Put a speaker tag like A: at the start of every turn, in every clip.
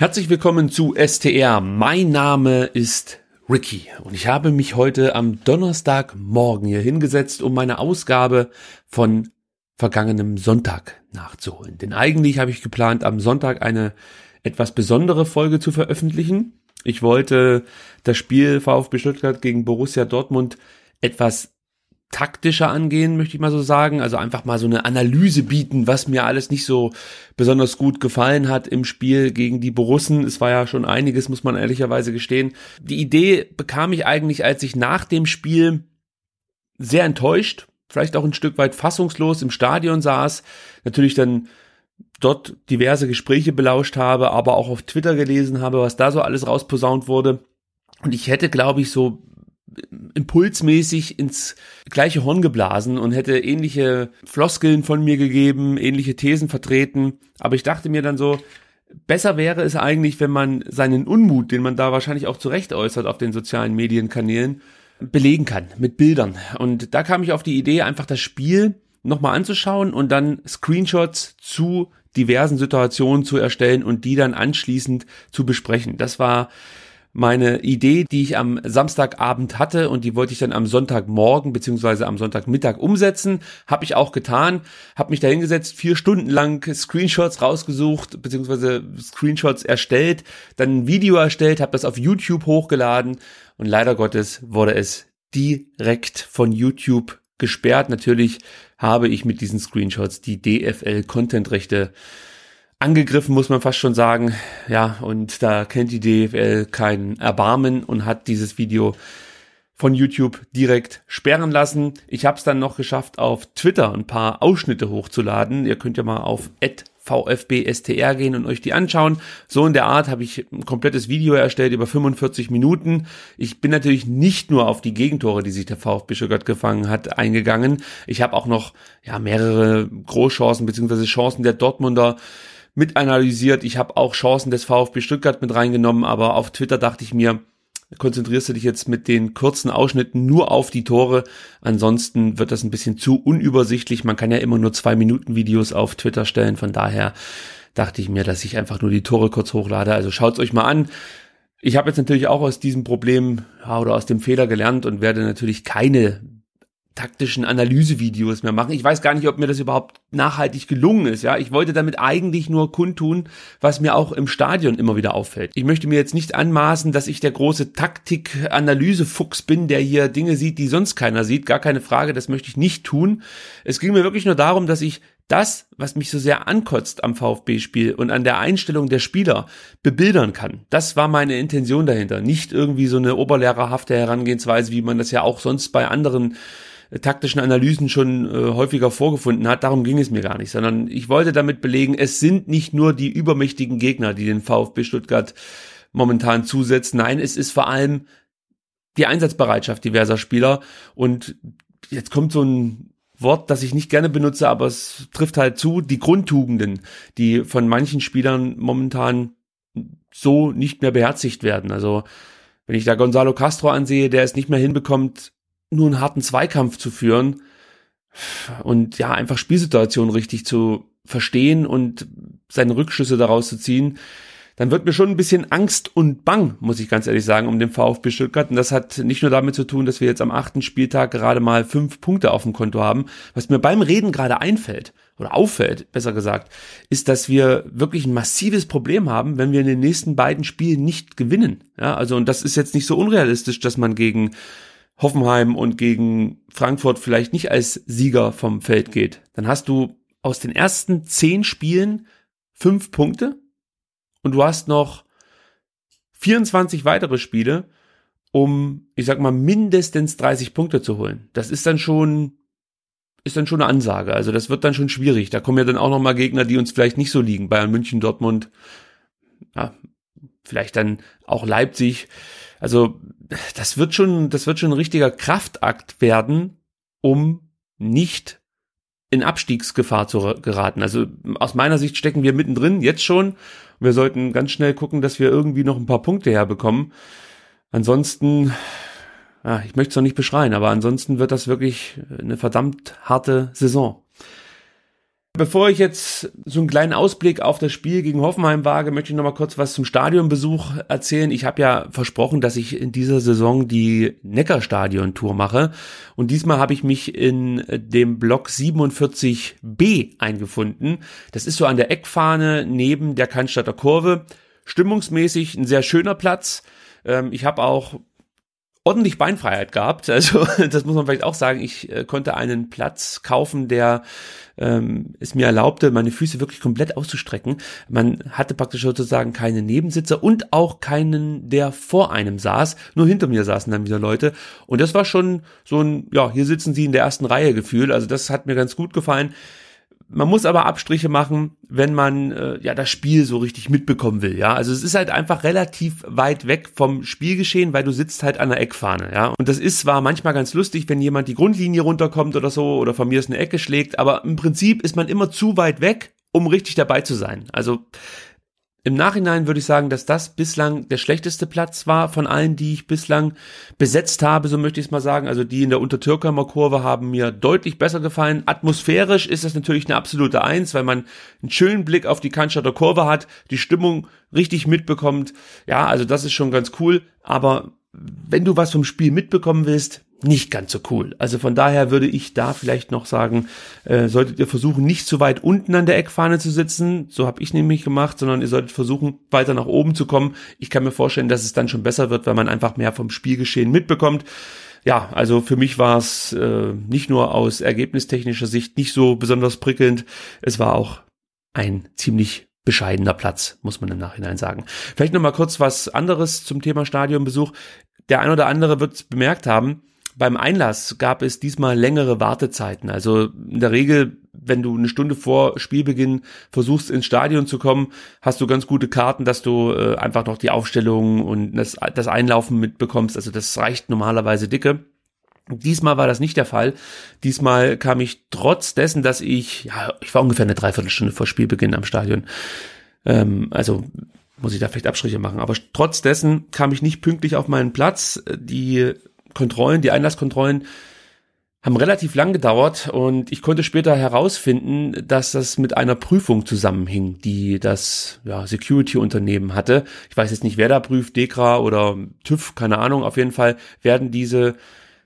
A: Herzlich willkommen zu STR. Mein Name ist Ricky und ich habe mich heute am Donnerstagmorgen hier hingesetzt, um meine Ausgabe von vergangenem Sonntag nachzuholen. Denn eigentlich habe ich geplant, am Sonntag eine etwas besondere Folge zu veröffentlichen. Ich wollte das Spiel VfB Stuttgart gegen Borussia Dortmund etwas taktischer angehen, möchte ich mal so sagen. Also einfach mal so eine Analyse bieten, was mir alles nicht so besonders gut gefallen hat im Spiel gegen die Borussen. Es war ja schon einiges, muss man ehrlicherweise gestehen. Die Idee bekam ich eigentlich, als ich nach dem Spiel sehr enttäuscht, vielleicht auch ein Stück weit fassungslos im Stadion saß, natürlich dann dort diverse Gespräche belauscht habe, aber auch auf Twitter gelesen habe, was da so alles rausposaunt wurde. Und ich hätte, glaube ich, so impulsmäßig ins gleiche Horn geblasen und hätte ähnliche Floskeln von mir gegeben, ähnliche Thesen vertreten. Aber ich dachte mir dann so, besser wäre es eigentlich, wenn man seinen Unmut, den man da wahrscheinlich auch zurecht äußert auf den sozialen Medienkanälen, belegen kann mit Bildern. Und da kam ich auf die Idee, einfach das Spiel nochmal anzuschauen und dann Screenshots zu diversen Situationen zu erstellen und die dann anschließend zu besprechen. Das war meine Idee, die ich am Samstagabend hatte und die wollte ich dann am Sonntagmorgen beziehungsweise am Sonntagmittag umsetzen. Habe ich auch getan, habe mich da hingesetzt, vier Stunden lang Screenshots rausgesucht beziehungsweise Screenshots erstellt, dann ein Video erstellt, habe das auf YouTube hochgeladen und leider Gottes wurde es direkt von YouTube gesperrt. Natürlich habe ich mit diesen Screenshots die DFL-Content-Rechte angegriffen, muss man fast schon sagen. Ja, und da kennt die DFL kein Erbarmen und hat dieses Video von YouTube direkt sperren lassen. Ich habe es dann noch geschafft, auf Twitter ein paar Ausschnitte hochzuladen. Ihr könnt ja mal auf VfBSTR gehen und euch die anschauen. So in der Art habe ich ein komplettes Video erstellt über 45 Minuten. Ich bin natürlich nicht nur auf die Gegentore, die sich der VfB Stuttgart gefangen hat, eingegangen. Ich habe auch noch ja mehrere Großchancen beziehungsweise Chancen der Dortmunder mit analysiert. Ich habe auch Chancen des VfB Stuttgart mit reingenommen, aber auf Twitter dachte ich mir, konzentrierst du dich jetzt mit den kurzen Ausschnitten nur auf die Tore. Ansonsten wird das ein bisschen zu unübersichtlich. Man kann ja immer nur zwei Minuten Videos auf Twitter stellen. Von daher dachte ich mir, dass ich einfach nur die Tore kurz hochlade. Also schaut's euch mal an. Ich habe jetzt natürlich auch aus diesem Problem ja, oder aus dem Fehler gelernt und werde natürlich keine taktischen Analysevideos mehr machen. Ich weiß gar nicht, ob mir das überhaupt nachhaltig gelungen ist. Ja, ich wollte damit eigentlich nur kundtun, was mir auch im Stadion immer wieder auffällt. Ich möchte mir jetzt nicht anmaßen, dass ich der große Taktik-Analyse-Fuchs bin, der hier Dinge sieht, die sonst keiner sieht. Gar keine Frage, das möchte ich nicht tun. Es ging mir wirklich nur darum, dass ich das, was mich so sehr ankotzt am VfB-Spiel und an der Einstellung der Spieler bebildern kann. Das war meine Intention dahinter. Nicht irgendwie so eine oberlehrerhafte Herangehensweise, wie man das ja auch sonst bei anderen taktischen Analysen schon äh, häufiger vorgefunden hat. Darum ging es mir gar nicht, sondern ich wollte damit belegen, es sind nicht nur die übermächtigen Gegner, die den VfB Stuttgart momentan zusetzen. Nein, es ist vor allem die Einsatzbereitschaft diverser Spieler. Und jetzt kommt so ein Wort, das ich nicht gerne benutze, aber es trifft halt zu, die Grundtugenden, die von manchen Spielern momentan so nicht mehr beherzigt werden. Also wenn ich da Gonzalo Castro ansehe, der es nicht mehr hinbekommt, nur einen harten Zweikampf zu führen und ja, einfach Spielsituationen richtig zu verstehen und seine Rückschlüsse daraus zu ziehen, dann wird mir schon ein bisschen Angst und Bang, muss ich ganz ehrlich sagen, um den VfB Stuttgart. Und das hat nicht nur damit zu tun, dass wir jetzt am achten Spieltag gerade mal fünf Punkte auf dem Konto haben. Was mir beim Reden gerade einfällt, oder auffällt, besser gesagt, ist, dass wir wirklich ein massives Problem haben, wenn wir in den nächsten beiden Spielen nicht gewinnen. Ja, also, und das ist jetzt nicht so unrealistisch, dass man gegen Hoffenheim und gegen Frankfurt vielleicht nicht als Sieger vom Feld geht, dann hast du aus den ersten zehn Spielen fünf Punkte und du hast noch 24 weitere Spiele, um, ich sag mal, mindestens 30 Punkte zu holen. Das ist dann schon, ist dann schon eine Ansage. Also das wird dann schon schwierig. Da kommen ja dann auch noch mal Gegner, die uns vielleicht nicht so liegen. Bayern München, Dortmund, ja, vielleicht dann auch Leipzig. Also das wird schon, das wird schon ein richtiger Kraftakt werden, um nicht in Abstiegsgefahr zu geraten. Also aus meiner Sicht stecken wir mittendrin, jetzt schon. Wir sollten ganz schnell gucken, dass wir irgendwie noch ein paar Punkte herbekommen. Ansonsten, ja, ich möchte es noch nicht beschreien, aber ansonsten wird das wirklich eine verdammt harte Saison. Bevor ich jetzt so einen kleinen Ausblick auf das Spiel gegen Hoffenheim wage, möchte ich noch mal kurz was zum Stadionbesuch erzählen. Ich habe ja versprochen, dass ich in dieser Saison die Neckarstadion-Tour mache. Und diesmal habe ich mich in dem Block 47b eingefunden. Das ist so an der Eckfahne neben der Cannstatter Kurve. Stimmungsmäßig ein sehr schöner Platz. Ähm, ich habe auch ordentlich Beinfreiheit gehabt. Also das muss man vielleicht auch sagen. Ich äh, konnte einen Platz kaufen, der ähm, es mir erlaubte, meine Füße wirklich komplett auszustrecken. Man hatte praktisch sozusagen keine Nebensitzer und auch keinen, der vor einem saß. Nur hinter mir saßen dann wieder Leute. Und das war schon so ein, ja, hier sitzen sie in der ersten Reihe Gefühl. Also das hat mir ganz gut gefallen. Man muss aber Abstriche machen, wenn man äh, ja das Spiel so richtig mitbekommen will, ja. Also es ist halt einfach relativ weit weg vom Spielgeschehen, weil du sitzt halt an der Eckfahne, ja. Und das ist zwar manchmal ganz lustig, wenn jemand die Grundlinie runterkommt oder so oder von mir ist eine Ecke schlägt, aber im Prinzip ist man immer zu weit weg, um richtig dabei zu sein. Also im Nachhinein würde ich sagen, dass das bislang der schlechteste Platz war von allen, die ich bislang besetzt habe, so möchte ich es mal sagen. Also die in der Untertürkheimer Kurve haben mir deutlich besser gefallen. Atmosphärisch ist das natürlich eine absolute Eins, weil man einen schönen Blick auf die Cannstatter Kurve hat, die Stimmung richtig mitbekommt. Ja, also das ist schon ganz cool. Aber wenn du was vom Spiel mitbekommen willst, nicht ganz so cool. Also von daher würde ich da vielleicht noch sagen, äh, solltet ihr versuchen, nicht zu weit unten an der Eckfahne zu sitzen, so habe ich nämlich gemacht, sondern ihr solltet versuchen, weiter nach oben zu kommen. Ich kann mir vorstellen, dass es dann schon besser wird, weil man einfach mehr vom Spielgeschehen mitbekommt. Ja, also für mich war es äh, nicht nur aus ergebnistechnischer Sicht nicht so besonders prickelnd, es war auch ein ziemlich bescheidener Platz, muss man im Nachhinein sagen. Vielleicht noch mal kurz was anderes zum Thema Stadionbesuch. Der ein oder andere wird es bemerkt haben, beim Einlass gab es diesmal längere Wartezeiten. Also in der Regel, wenn du eine Stunde vor Spielbeginn versuchst ins Stadion zu kommen, hast du ganz gute Karten, dass du äh, einfach noch die Aufstellung und das, das Einlaufen mitbekommst. Also das reicht normalerweise dicke. Diesmal war das nicht der Fall. Diesmal kam ich trotz dessen, dass ich, ja, ich war ungefähr eine Dreiviertelstunde vor Spielbeginn am Stadion. Ähm, also muss ich da vielleicht Abstriche machen. Aber trotz dessen kam ich nicht pünktlich auf meinen Platz. Die Kontrollen, die Einlasskontrollen haben relativ lang gedauert und ich konnte später herausfinden, dass das mit einer Prüfung zusammenhing, die das ja, Security-Unternehmen hatte. Ich weiß jetzt nicht, wer da prüft, Dekra oder TÜV, keine Ahnung. Auf jeden Fall werden diese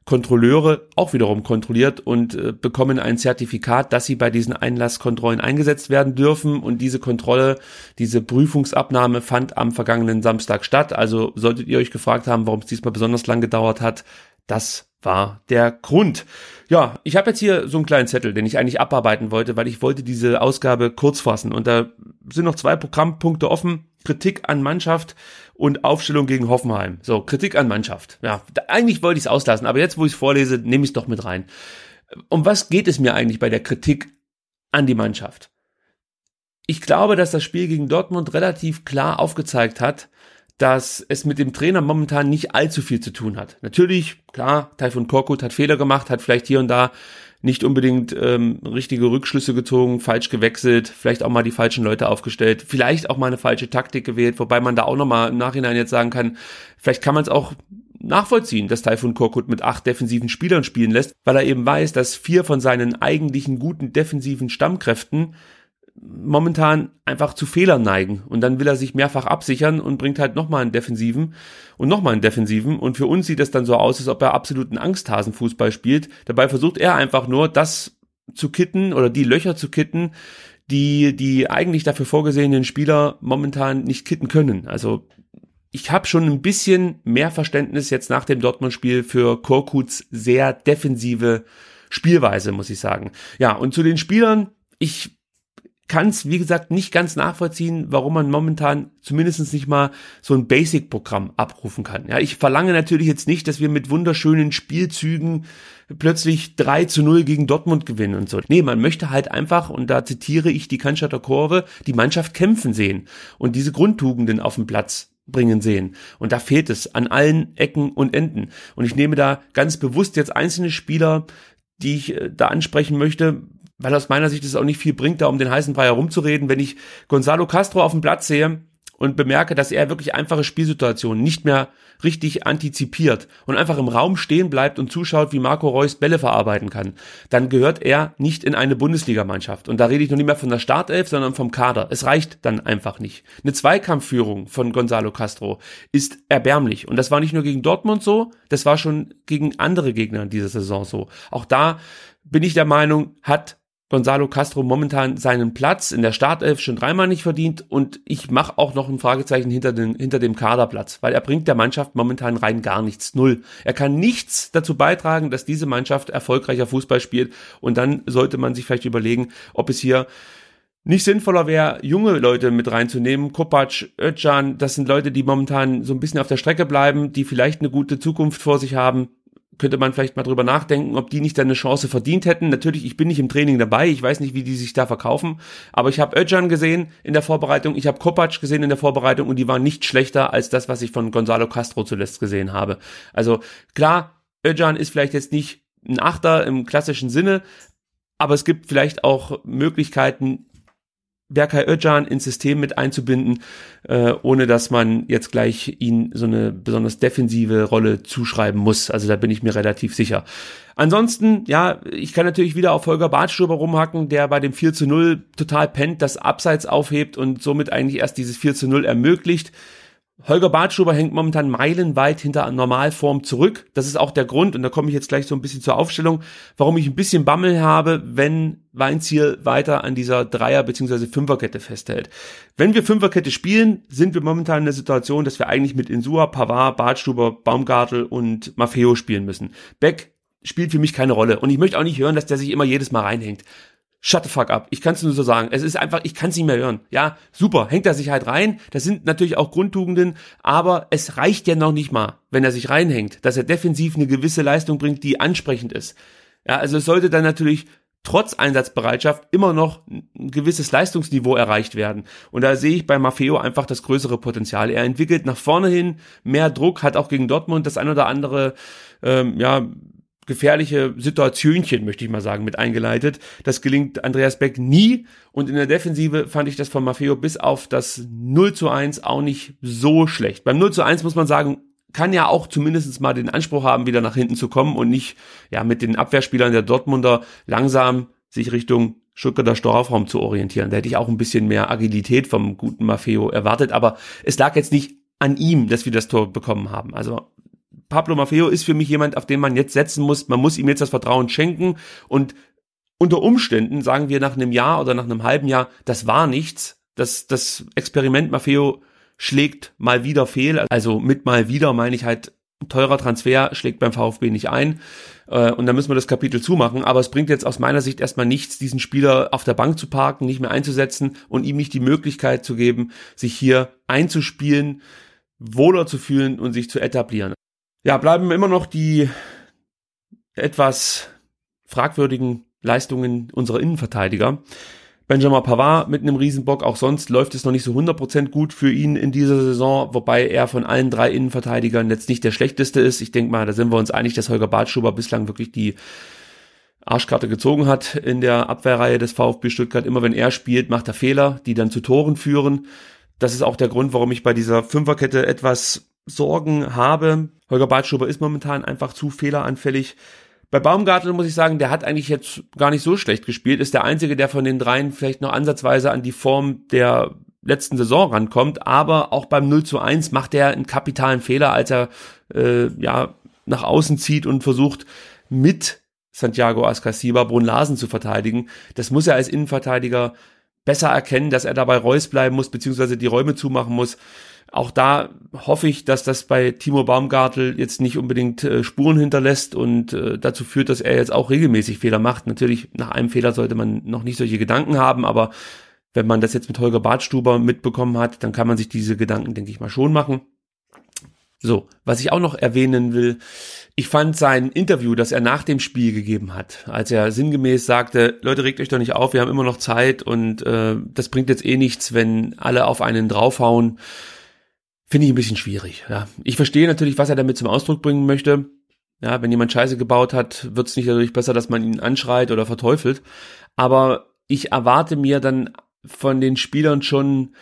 A: Kontrolleure auch wiederum kontrolliert und äh, bekommen ein Zertifikat, dass sie bei diesen Einlasskontrollen eingesetzt werden dürfen. Und diese Kontrolle, diese Prüfungsabnahme fand am vergangenen Samstag statt. Also solltet ihr euch gefragt haben, warum es diesmal besonders lang gedauert hat, das war der Grund. Ja, ich habe jetzt hier so einen kleinen Zettel, den ich eigentlich abarbeiten wollte, weil ich wollte diese Ausgabe kurz fassen. Und da sind noch zwei Programmpunkte offen. Kritik an Mannschaft und Aufstellung gegen Hoffenheim. So, Kritik an Mannschaft. Ja, eigentlich wollte ich es auslassen, aber jetzt, wo ich es vorlese, nehme ich es doch mit rein. Um was geht es mir eigentlich bei der Kritik an die Mannschaft? Ich glaube, dass das Spiel gegen Dortmund relativ klar aufgezeigt hat, dass es mit dem Trainer momentan nicht allzu viel zu tun hat. Natürlich, klar, Taifun Korkut hat Fehler gemacht, hat vielleicht hier und da nicht unbedingt ähm, richtige Rückschlüsse gezogen, falsch gewechselt, vielleicht auch mal die falschen Leute aufgestellt, vielleicht auch mal eine falsche Taktik gewählt, wobei man da auch nochmal im Nachhinein jetzt sagen kann, vielleicht kann man es auch nachvollziehen, dass Taifun Korkut mit acht defensiven Spielern spielen lässt, weil er eben weiß, dass vier von seinen eigentlichen guten defensiven Stammkräften momentan einfach zu Fehlern neigen. Und dann will er sich mehrfach absichern und bringt halt nochmal einen Defensiven und nochmal einen Defensiven. Und für uns sieht es dann so aus, als ob er absoluten Angsthasenfußball spielt. Dabei versucht er einfach nur, das zu kitten oder die Löcher zu kitten, die die eigentlich dafür vorgesehenen Spieler momentan nicht kitten können. Also ich habe schon ein bisschen mehr Verständnis jetzt nach dem Dortmund-Spiel für Korkuts sehr defensive Spielweise, muss ich sagen. Ja, und zu den Spielern, ich kann es, wie gesagt, nicht ganz nachvollziehen, warum man momentan zumindest nicht mal so ein Basic-Programm abrufen kann. Ja, ich verlange natürlich jetzt nicht, dass wir mit wunderschönen Spielzügen plötzlich 3 zu 0 gegen Dortmund gewinnen und so. Nee, man möchte halt einfach, und da zitiere ich die Cannstatter Kurve, die Mannschaft kämpfen sehen und diese Grundtugenden auf den Platz bringen sehen. Und da fehlt es an allen Ecken und Enden. Und ich nehme da ganz bewusst jetzt einzelne Spieler, die ich äh, da ansprechen möchte, weil aus meiner Sicht es auch nicht viel bringt, da um den heißen Brei herumzureden. Wenn ich Gonzalo Castro auf dem Platz sehe, und bemerke, dass er wirklich einfache Spielsituationen nicht mehr richtig antizipiert und einfach im Raum stehen bleibt und zuschaut, wie Marco Reus Bälle verarbeiten kann, dann gehört er nicht in eine Bundesligamannschaft. Und da rede ich noch nicht mehr von der Startelf, sondern vom Kader. Es reicht dann einfach nicht. Eine Zweikampfführung von Gonzalo Castro ist erbärmlich. Und das war nicht nur gegen Dortmund so, das war schon gegen andere Gegner in dieser Saison so. Auch da bin ich der Meinung, hat Gonzalo Castro momentan seinen Platz in der Startelf schon dreimal nicht verdient und ich mache auch noch ein Fragezeichen hinter, den, hinter dem Kaderplatz, weil er bringt der Mannschaft momentan rein gar nichts, null. Er kann nichts dazu beitragen, dass diese Mannschaft erfolgreicher Fußball spielt und dann sollte man sich vielleicht überlegen, ob es hier nicht sinnvoller wäre, junge Leute mit reinzunehmen. Kopac, Özcan, das sind Leute, die momentan so ein bisschen auf der Strecke bleiben, die vielleicht eine gute Zukunft vor sich haben könnte man vielleicht mal drüber nachdenken, ob die nicht eine Chance verdient hätten. Natürlich, ich bin nicht im Training dabei, ich weiß nicht, wie die sich da verkaufen, aber ich habe Özcan gesehen in der Vorbereitung, ich habe Kopac gesehen in der Vorbereitung und die waren nicht schlechter als das, was ich von Gonzalo Castro zuletzt gesehen habe. Also klar, Özcan ist vielleicht jetzt nicht ein Achter im klassischen Sinne, aber es gibt vielleicht auch Möglichkeiten, Berkay Özcan ins System mit einzubinden, äh, ohne dass man jetzt gleich ihn so eine besonders defensive Rolle zuschreiben muss. Also da bin ich mir relativ sicher. Ansonsten, ja, ich kann natürlich wieder auf Holger Bartstuber rumhacken, der bei dem 4 zu 0 total pennt, das Abseits aufhebt und somit eigentlich erst dieses 4 zu 0 ermöglicht. Holger Bartschuber hängt momentan meilenweit hinter Normalform zurück. Das ist auch der Grund, und da komme ich jetzt gleich so ein bisschen zur Aufstellung, warum ich ein bisschen Bammel habe, wenn Weinziel weiter an dieser Dreier- bzw. Fünferkette festhält. Wenn wir Fünferkette spielen, sind wir momentan in der Situation, dass wir eigentlich mit Insua, Pavard, Bartstuber, Baumgartel und Maffeo spielen müssen. Beck spielt für mich keine Rolle. Und ich möchte auch nicht hören, dass der sich immer jedes Mal reinhängt shut the fuck up. Ich kann es nur so sagen. Es ist einfach, ich kann es nicht mehr hören. Ja, super, hängt er sich halt rein. Das sind natürlich auch Grundtugenden, aber es reicht ja noch nicht mal, wenn er sich reinhängt, dass er defensiv eine gewisse Leistung bringt, die ansprechend ist. Ja, also es sollte dann natürlich trotz Einsatzbereitschaft immer noch ein gewisses Leistungsniveau erreicht werden. Und da sehe ich bei Maffeo einfach das größere Potenzial. Er entwickelt nach vorne hin mehr Druck, hat auch gegen Dortmund das ein oder andere ähm, ja, gefährliche Situationchen, möchte ich mal sagen, mit eingeleitet. Das gelingt Andreas Beck nie. Und in der Defensive fand ich das von Maffeo bis auf das 0 zu 1 auch nicht so schlecht. Beim 0 zu 1 muss man sagen, kann ja auch zumindest mal den Anspruch haben, wieder nach hinten zu kommen und nicht ja mit den Abwehrspielern der Dortmunder langsam sich Richtung Stuttgarter Strafraum zu orientieren. Da hätte ich auch ein bisschen mehr Agilität vom guten Maffeo erwartet, aber es lag jetzt nicht an ihm, dass wir das Tor bekommen haben. Also Pablo Maffeo ist für mich jemand, auf den man jetzt setzen muss. Man muss ihm jetzt das Vertrauen schenken und unter Umständen sagen wir nach einem Jahr oder nach einem halben Jahr, das war nichts. Das, das Experiment Maffeo schlägt mal wieder fehl. Also mit mal wieder meine ich halt, teurer Transfer schlägt beim VfB nicht ein. Äh, und dann müssen wir das Kapitel zumachen. Aber es bringt jetzt aus meiner Sicht erstmal nichts, diesen Spieler auf der Bank zu parken, nicht mehr einzusetzen und ihm nicht die Möglichkeit zu geben, sich hier einzuspielen, wohler zu fühlen und sich zu etablieren. Ja, bleiben immer noch die etwas fragwürdigen Leistungen unserer Innenverteidiger. Benjamin Pavard mit einem Riesenbock, auch sonst läuft es noch nicht so 100% gut für ihn in dieser Saison, wobei er von allen drei Innenverteidigern jetzt nicht der schlechteste ist. Ich denke mal, da sind wir uns einig, dass Holger Bartschuber bislang wirklich die Arschkarte gezogen hat in der Abwehrreihe des VfB Stuttgart. Immer wenn er spielt, macht er Fehler, die dann zu Toren führen. Das ist auch der Grund, warum ich bei dieser Fünferkette etwas Sorgen habe. Holger Bartschuber ist momentan einfach zu fehleranfällig. Bei Baumgartel muss ich sagen, der hat eigentlich jetzt gar nicht so schlecht gespielt, ist der einzige, der von den dreien vielleicht noch ansatzweise an die Form der letzten Saison rankommt, aber auch beim 0 zu 1 macht er einen kapitalen Fehler, als er äh, ja nach außen zieht und versucht mit Santiago Ascasiba Brun Larsen zu verteidigen. Das muss er als Innenverteidiger besser erkennen, dass er dabei Reus bleiben muss, beziehungsweise die Räume zumachen muss. Auch da hoffe ich, dass das bei Timo Baumgartel jetzt nicht unbedingt äh, Spuren hinterlässt und äh, dazu führt, dass er jetzt auch regelmäßig Fehler macht. Natürlich, nach einem Fehler sollte man noch nicht solche Gedanken haben, aber wenn man das jetzt mit Holger Bartstuber mitbekommen hat, dann kann man sich diese Gedanken, denke ich mal, schon machen. So, was ich auch noch erwähnen will, ich fand sein Interview, das er nach dem Spiel gegeben hat, als er sinngemäß sagte, Leute, regt euch doch nicht auf, wir haben immer noch Zeit und äh, das bringt jetzt eh nichts, wenn alle auf einen draufhauen finde ich ein bisschen schwierig. Ja. Ich verstehe natürlich, was er damit zum Ausdruck bringen möchte. Ja, wenn jemand Scheiße gebaut hat, wird es nicht dadurch besser, dass man ihn anschreit oder verteufelt. Aber ich erwarte mir dann von den Spielern schon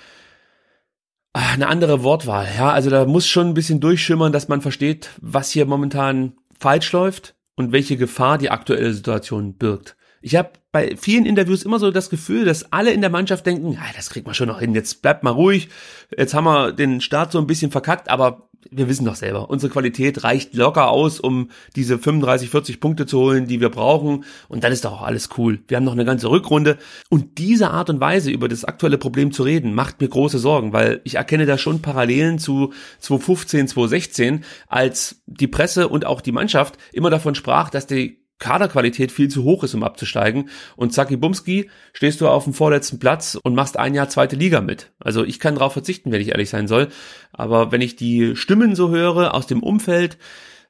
A: ah, eine andere Wortwahl. Ja, also da muss schon ein bisschen durchschimmern, dass man versteht, was hier momentan falsch läuft und welche Gefahr die aktuelle Situation birgt. Ich habe bei vielen Interviews immer so das Gefühl, dass alle in der Mannschaft denken, ja, das kriegt man schon noch hin, jetzt bleibt mal ruhig, jetzt haben wir den Start so ein bisschen verkackt, aber wir wissen doch selber, unsere Qualität reicht locker aus, um diese 35, 40 Punkte zu holen, die wir brauchen. Und dann ist doch auch alles cool. Wir haben noch eine ganze Rückrunde. Und diese Art und Weise, über das aktuelle Problem zu reden, macht mir große Sorgen, weil ich erkenne da schon Parallelen zu 2015, 2016, als die Presse und auch die Mannschaft immer davon sprach, dass die Kaderqualität viel zu hoch ist, um abzusteigen. Und Zaki Bumski stehst du auf dem vorletzten Platz und machst ein Jahr zweite Liga mit. Also ich kann darauf verzichten, wenn ich ehrlich sein soll. Aber wenn ich die Stimmen so höre aus dem Umfeld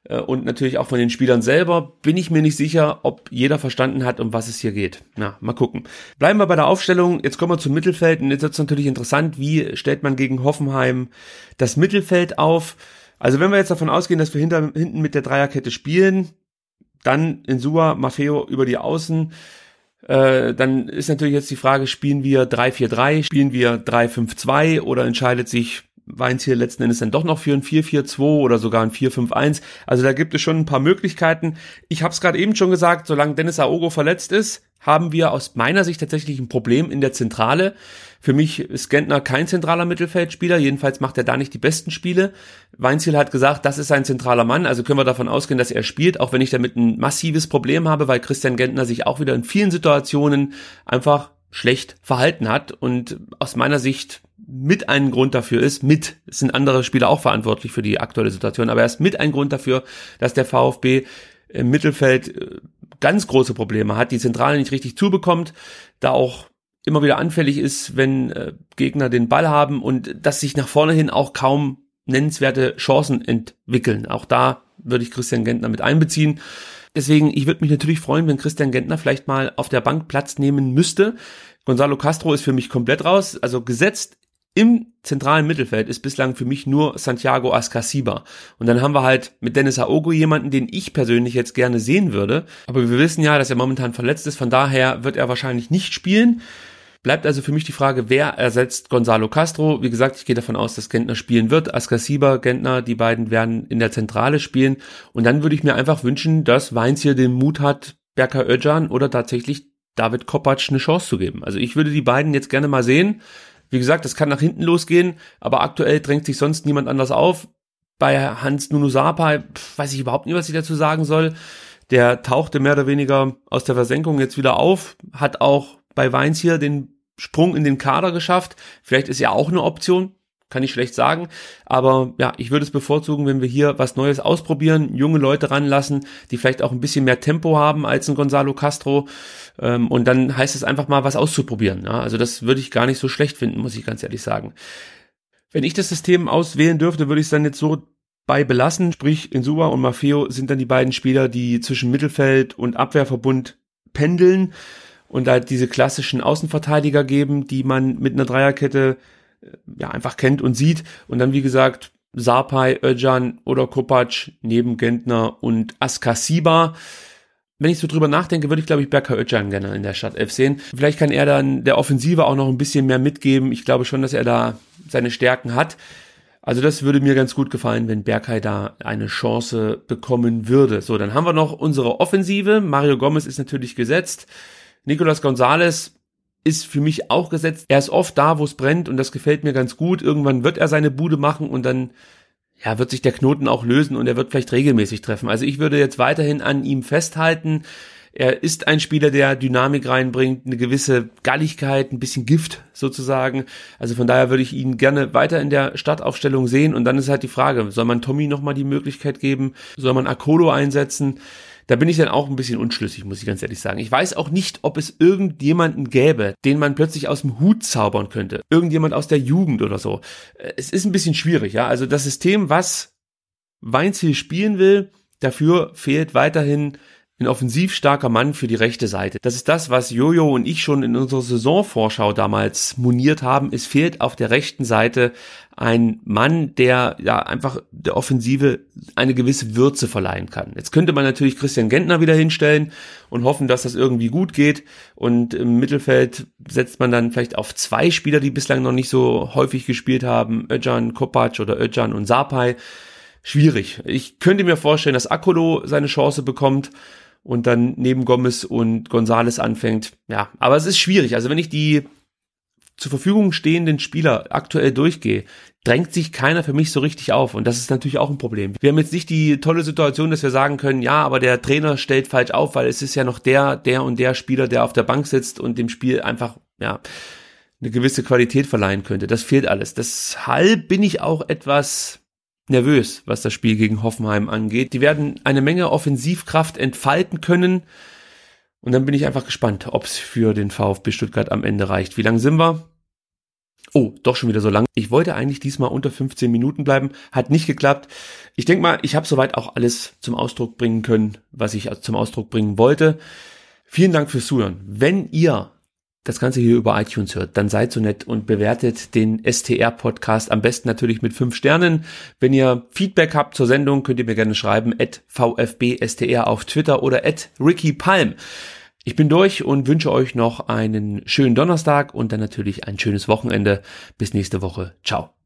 A: äh, und natürlich auch von den Spielern selber, bin ich mir nicht sicher, ob jeder verstanden hat, um was es hier geht. Na, mal gucken. Bleiben wir bei der Aufstellung. Jetzt kommen wir zum Mittelfeld. Und jetzt wird es natürlich interessant, wie stellt man gegen Hoffenheim das Mittelfeld auf? Also wenn wir jetzt davon ausgehen, dass wir hinter, hinten mit der Dreierkette spielen, dann Insua, Maffeo über die Außen. Äh, dann ist natürlich jetzt die Frage, spielen wir 3-4-3, spielen wir 3-5-2 oder entscheidet sich Weins hier letzten Endes dann doch noch für ein 4-4-2 oder sogar ein 4-5-1. Also da gibt es schon ein paar Möglichkeiten. Ich habe es gerade eben schon gesagt, solange Dennis Aogo verletzt ist, haben wir aus meiner Sicht tatsächlich ein Problem in der Zentrale. Für mich ist Gentner kein zentraler Mittelfeldspieler, jedenfalls macht er da nicht die besten Spiele. Weinziel hat gesagt, das ist ein zentraler Mann, also können wir davon ausgehen, dass er spielt, auch wenn ich damit ein massives Problem habe, weil Christian Gentner sich auch wieder in vielen Situationen einfach schlecht verhalten hat und aus meiner Sicht mit ein Grund dafür ist, mit, sind andere Spieler auch verantwortlich für die aktuelle Situation, aber er ist mit ein Grund dafür, dass der VfB im Mittelfeld äh, ganz große Probleme hat, die Zentrale nicht richtig zubekommt, da auch immer wieder anfällig ist, wenn äh, Gegner den Ball haben und dass sich nach vorne hin auch kaum nennenswerte Chancen entwickeln. Auch da würde ich Christian Gentner mit einbeziehen. Deswegen, ich würde mich natürlich freuen, wenn Christian Gentner vielleicht mal auf der Bank Platz nehmen müsste. Gonzalo Castro ist für mich komplett raus. Also gesetzt im zentralen Mittelfeld ist bislang für mich nur Santiago Ascasiba. Und dann haben wir halt mit Dennis Aogo jemanden, den ich persönlich jetzt gerne sehen würde. Aber wir wissen ja, dass er momentan verletzt ist. Von daher wird er wahrscheinlich nicht spielen. Bleibt also für mich die Frage, wer ersetzt Gonzalo Castro? Wie gesagt, ich gehe davon aus, dass Gentner spielen wird. Askasiba, Gentner, die beiden werden in der Zentrale spielen. Und dann würde ich mir einfach wünschen, dass Weinz hier den Mut hat, Berka Öcan oder tatsächlich David Kopacz eine Chance zu geben. Also ich würde die beiden jetzt gerne mal sehen. Wie gesagt, das kann nach hinten losgehen, aber aktuell drängt sich sonst niemand anders auf. Bei Hans Nunusapa weiß ich überhaupt nicht, was ich dazu sagen soll. Der tauchte mehr oder weniger aus der Versenkung jetzt wieder auf, hat auch bei Weins hier den Sprung in den Kader geschafft. Vielleicht ist ja auch eine Option, kann ich schlecht sagen. Aber ja, ich würde es bevorzugen, wenn wir hier was Neues ausprobieren, junge Leute ranlassen, die vielleicht auch ein bisschen mehr Tempo haben als ein Gonzalo Castro. Ähm, und dann heißt es einfach mal was auszuprobieren. Ja, also das würde ich gar nicht so schlecht finden, muss ich ganz ehrlich sagen. Wenn ich das System auswählen dürfte, würde ich es dann jetzt so bei belassen. Sprich, Insua und Maffeo sind dann die beiden Spieler, die zwischen Mittelfeld und Abwehrverbund pendeln und halt diese klassischen Außenverteidiger geben, die man mit einer Dreierkette ja einfach kennt und sieht. Und dann, wie gesagt, Sarpay, Özcan oder Kopac neben Gentner und Askasiba. Wenn ich so drüber nachdenke, würde ich, glaube ich, Berka Özcan gerne in der Stadt F sehen. Vielleicht kann er dann der Offensive auch noch ein bisschen mehr mitgeben. Ich glaube schon, dass er da seine Stärken hat. Also das würde mir ganz gut gefallen, wenn Berkay da eine Chance bekommen würde. So, dann haben wir noch unsere Offensive. Mario Gomez ist natürlich gesetzt. Nicolas Gonzalez ist für mich auch gesetzt. Er ist oft da, wo es brennt und das gefällt mir ganz gut. Irgendwann wird er seine Bude machen und dann ja, wird sich der Knoten auch lösen und er wird vielleicht regelmäßig treffen. Also ich würde jetzt weiterhin an ihm festhalten. Er ist ein Spieler, der Dynamik reinbringt, eine gewisse Galligkeit, ein bisschen Gift sozusagen. Also von daher würde ich ihn gerne weiter in der Startaufstellung sehen. Und dann ist halt die Frage, soll man Tommy nochmal die Möglichkeit geben? Soll man Akolo einsetzen? da bin ich dann auch ein bisschen unschlüssig, muss ich ganz ehrlich sagen. Ich weiß auch nicht, ob es irgendjemanden gäbe, den man plötzlich aus dem Hut zaubern könnte. Irgendjemand aus der Jugend oder so. Es ist ein bisschen schwierig, ja. Also das System, was Weinziel spielen will, dafür fehlt weiterhin ein offensiv starker Mann für die rechte Seite. Das ist das, was Jojo und ich schon in unserer Saisonvorschau damals moniert haben. Es fehlt auf der rechten Seite ein Mann, der ja einfach der Offensive eine gewisse Würze verleihen kann. Jetzt könnte man natürlich Christian Gentner wieder hinstellen und hoffen, dass das irgendwie gut geht. Und im Mittelfeld setzt man dann vielleicht auf zwei Spieler, die bislang noch nicht so häufig gespielt haben, Öcan Kopac oder Öcan und Sapai. Schwierig. Ich könnte mir vorstellen, dass Akolo seine Chance bekommt und dann neben Gomez und Gonzales anfängt. Ja, aber es ist schwierig. Also wenn ich die zur Verfügung stehenden Spieler aktuell durchgehe, drängt sich keiner für mich so richtig auf. Und das ist natürlich auch ein Problem. Wir haben jetzt nicht die tolle Situation, dass wir sagen können, ja, aber der Trainer stellt falsch auf, weil es ist ja noch der, der und der Spieler, der auf der Bank sitzt und dem Spiel einfach, ja, eine gewisse Qualität verleihen könnte. Das fehlt alles. Deshalb bin ich auch etwas nervös, was das Spiel gegen Hoffenheim angeht. Die werden eine Menge Offensivkraft entfalten können. Und dann bin ich einfach gespannt, ob es für den VfB Stuttgart am Ende reicht. Wie lang sind wir? Oh, doch schon wieder so lang. Ich wollte eigentlich diesmal unter 15 Minuten bleiben, hat nicht geklappt. Ich denke mal, ich habe soweit auch alles zum Ausdruck bringen können, was ich zum Ausdruck bringen wollte. Vielen Dank fürs Zuhören. Wenn ihr das Ganze hier über iTunes hört, dann seid so nett und bewertet den STR-Podcast am besten natürlich mit fünf Sternen. Wenn ihr Feedback habt zur Sendung, könnt ihr mir gerne schreiben, at VfBSTR auf Twitter oder at Ricky Palm. Ich bin durch und wünsche euch noch einen schönen Donnerstag und dann natürlich ein schönes Wochenende. Bis nächste Woche. Ciao.